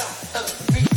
inside of me.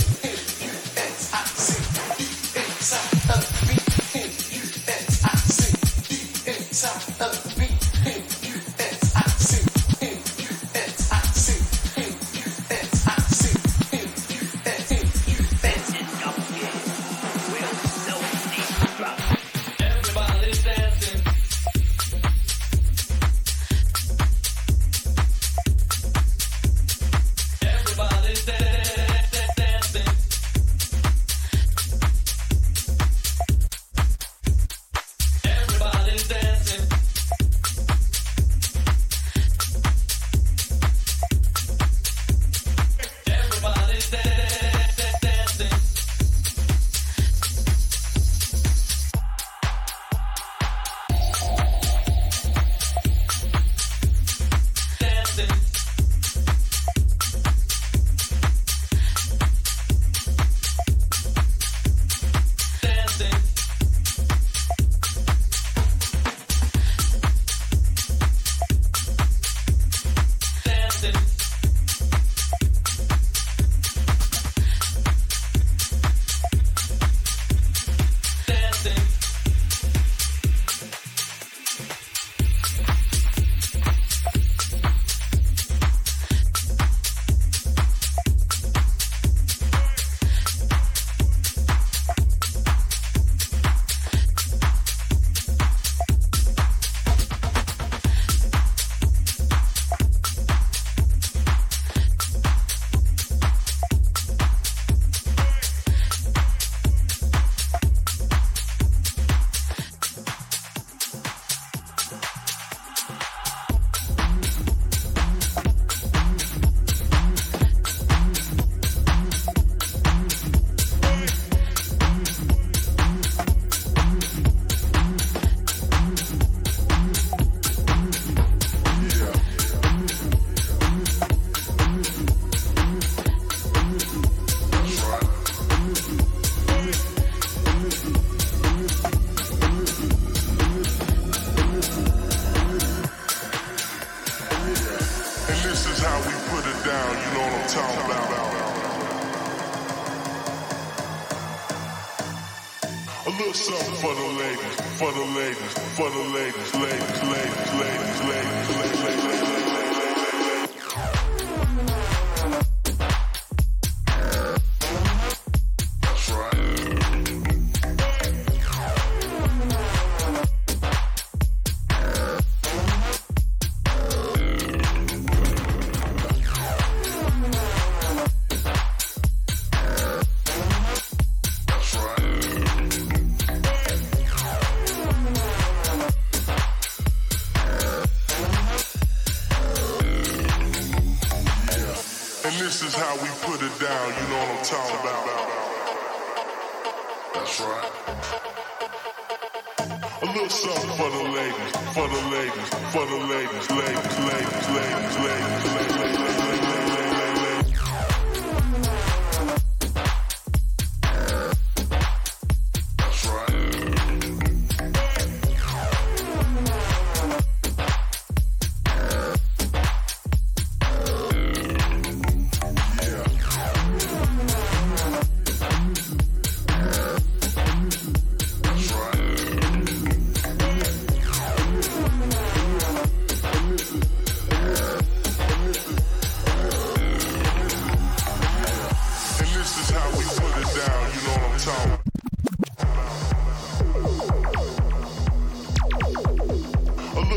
for the ladies, ladies, ladies, ladies, ladies.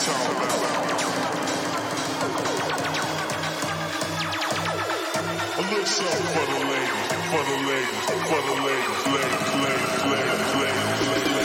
for the ladies, for the ladies, for the ladies, ladies, ladies, ladies, ladies, ladies.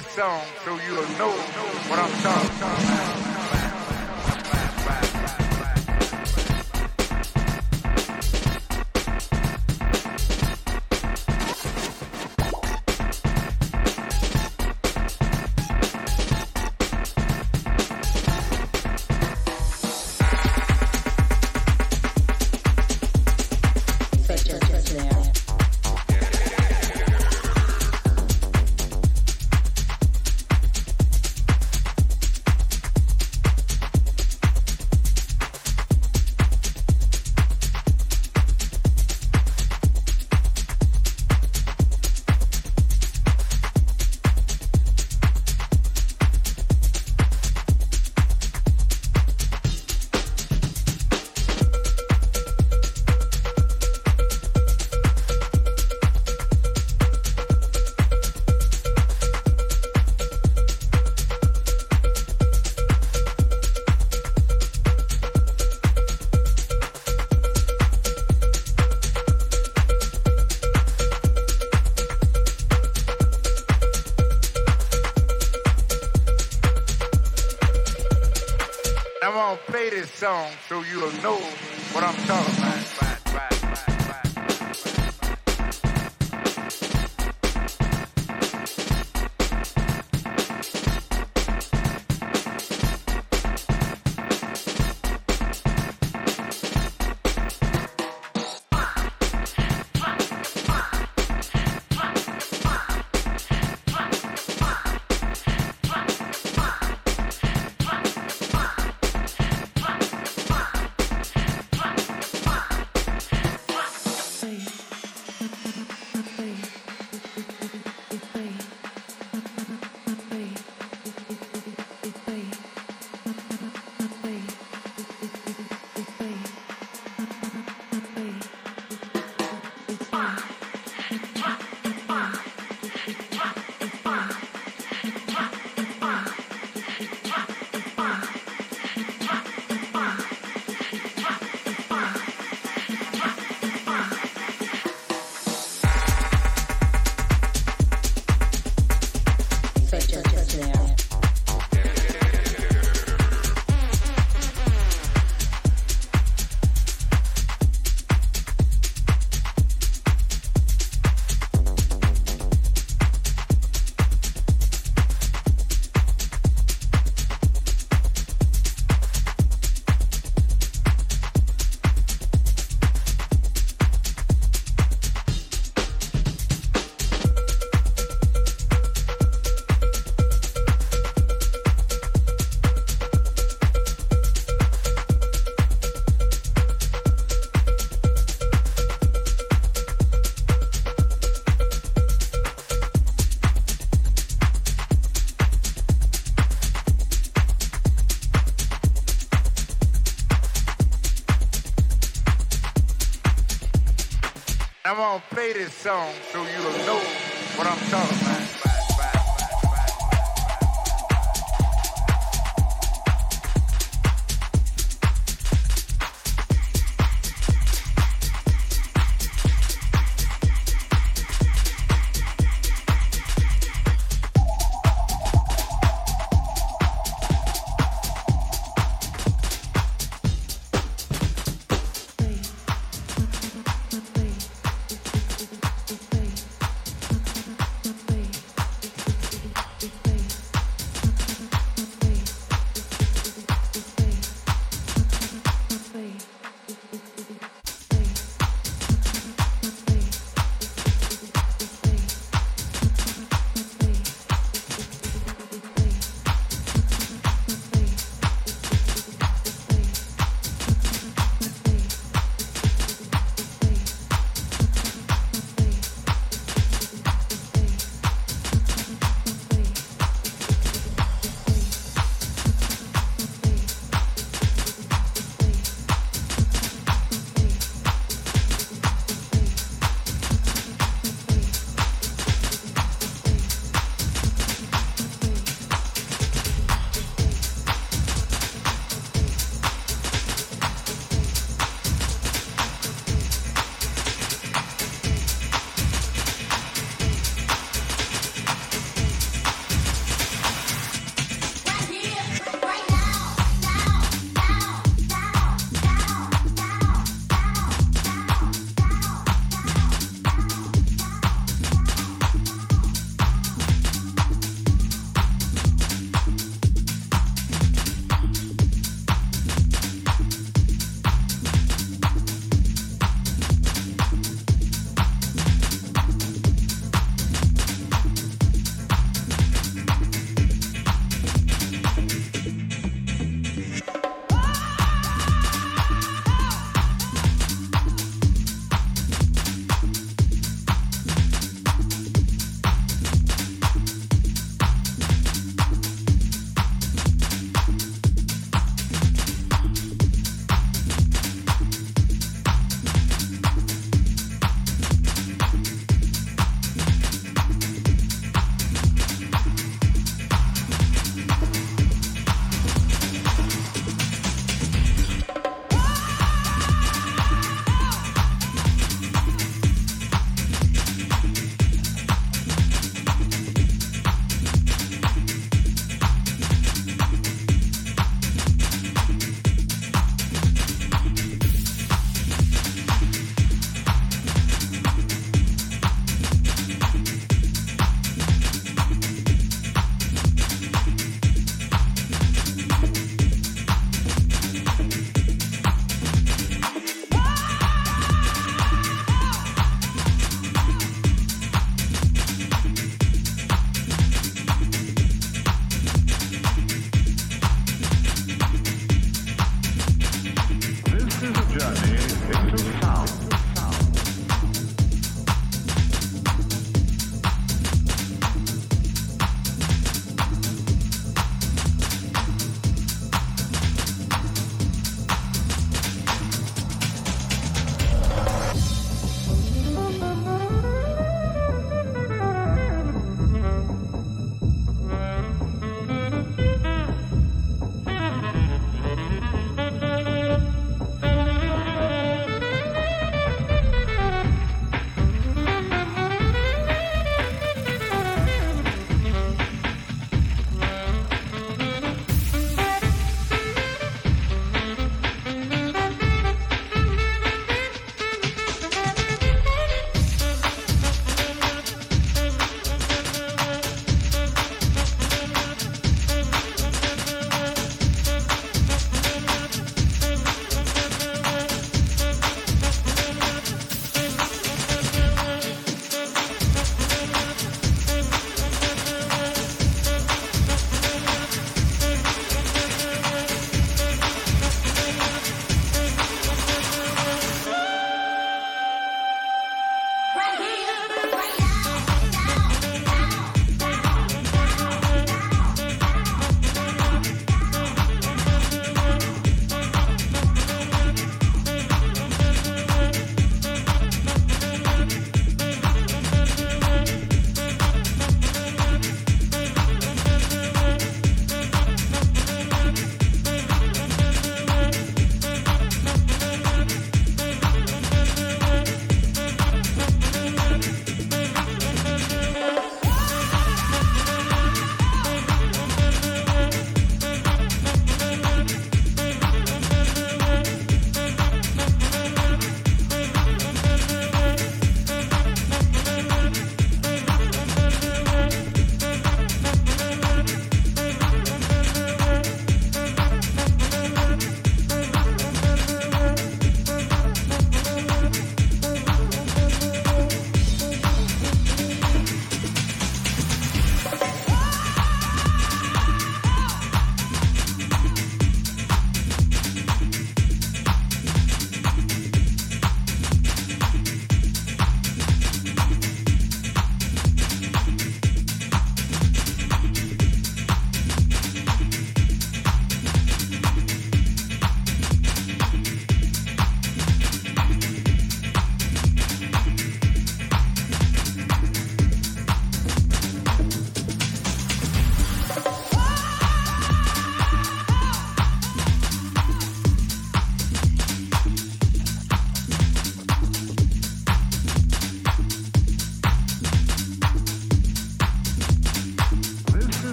Song so you'll know what I'm talking about. Play this song so you'll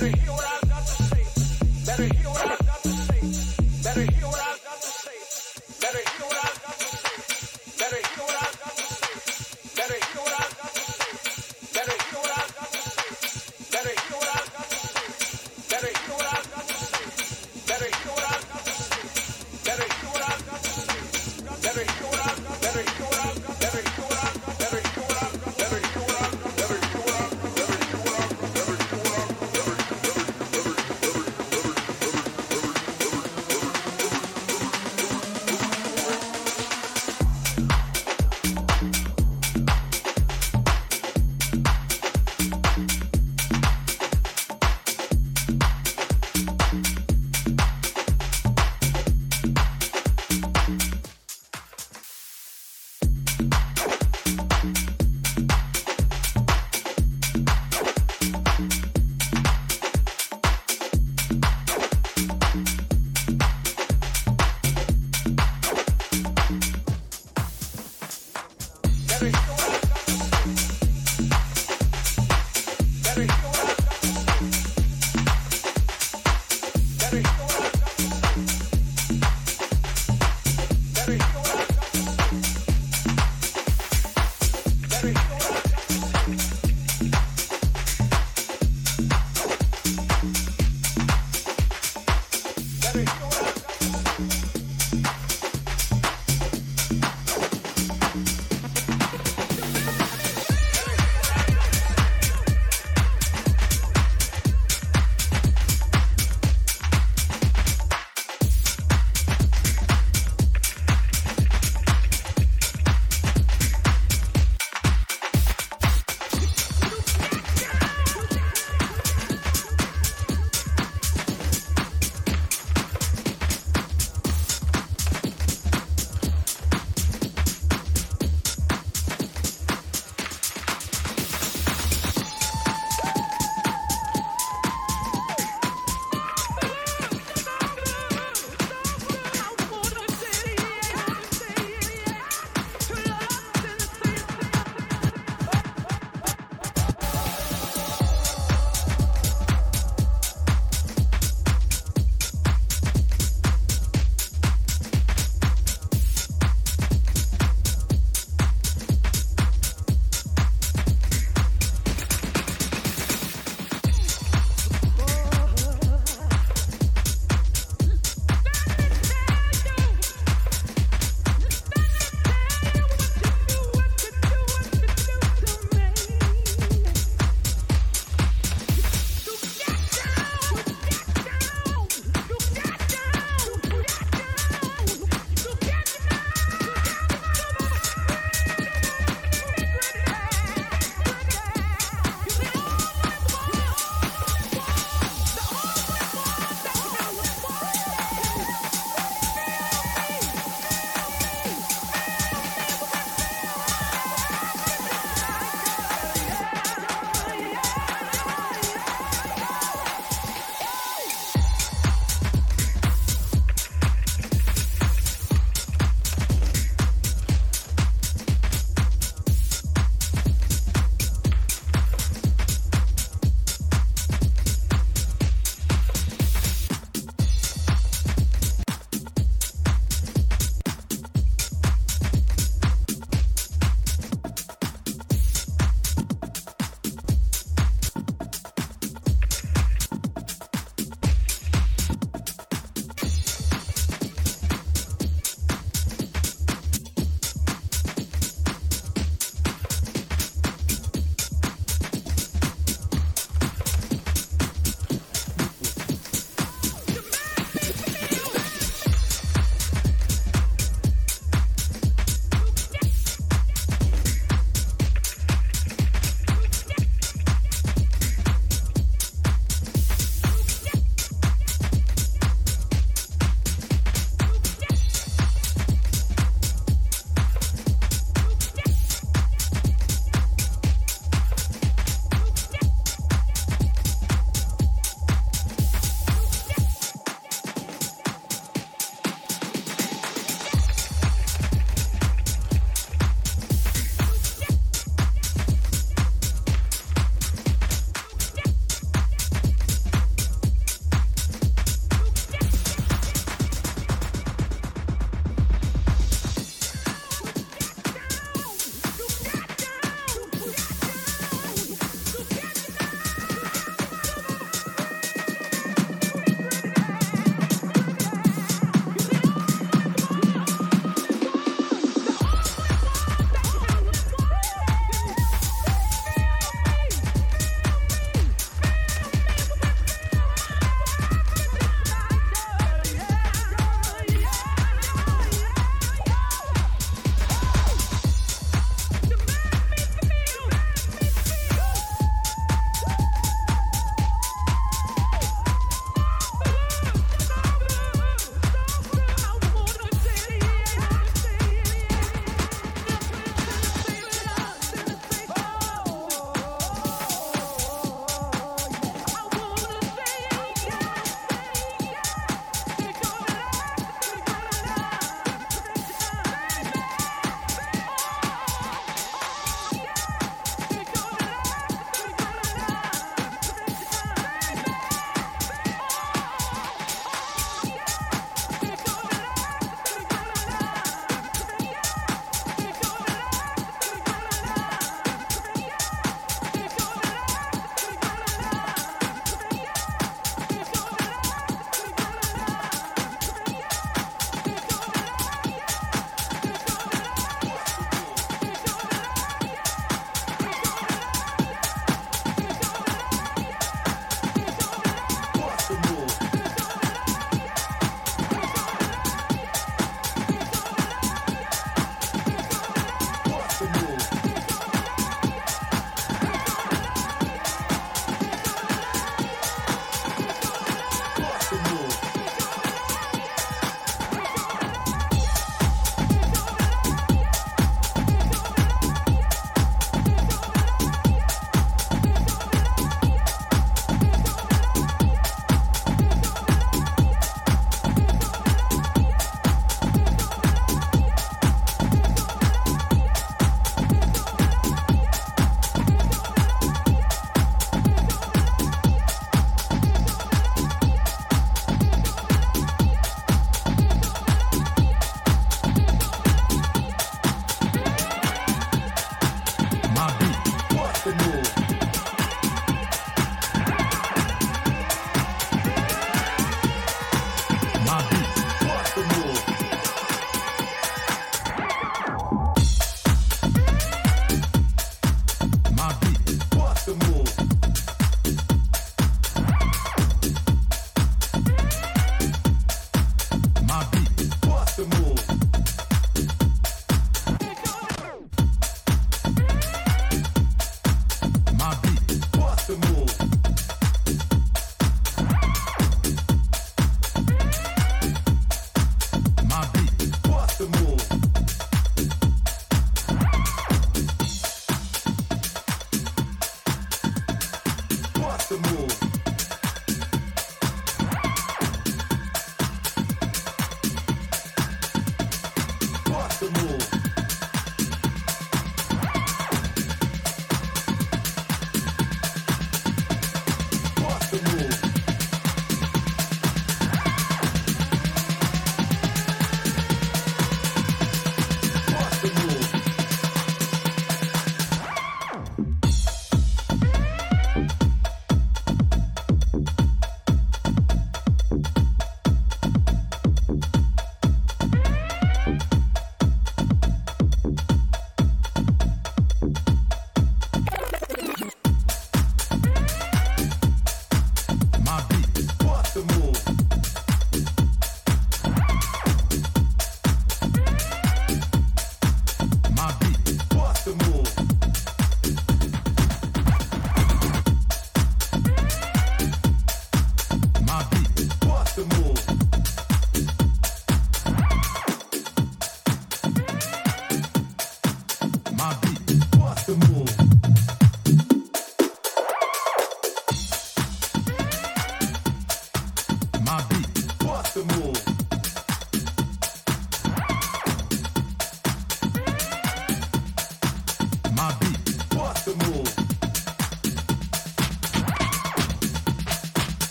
Better hear what I've got to say. Better hear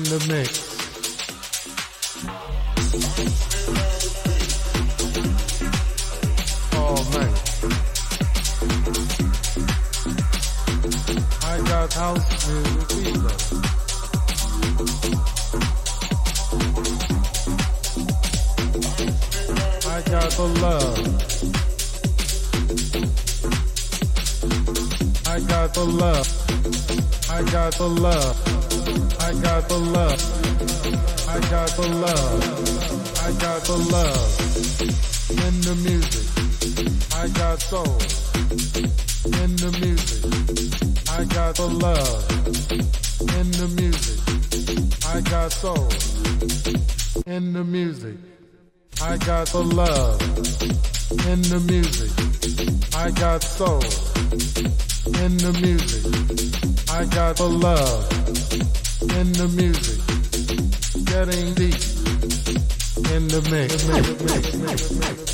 in the mix. Oh man. I got house music fever. I got the love. I got the love. I got the love. I got the love. I got the love. I got the love in the music. I got soul in the music. I got the love in the music. I got soul in the music. I got the love in the music. I got soul in the music. I got the love in the music, getting deep in the mix.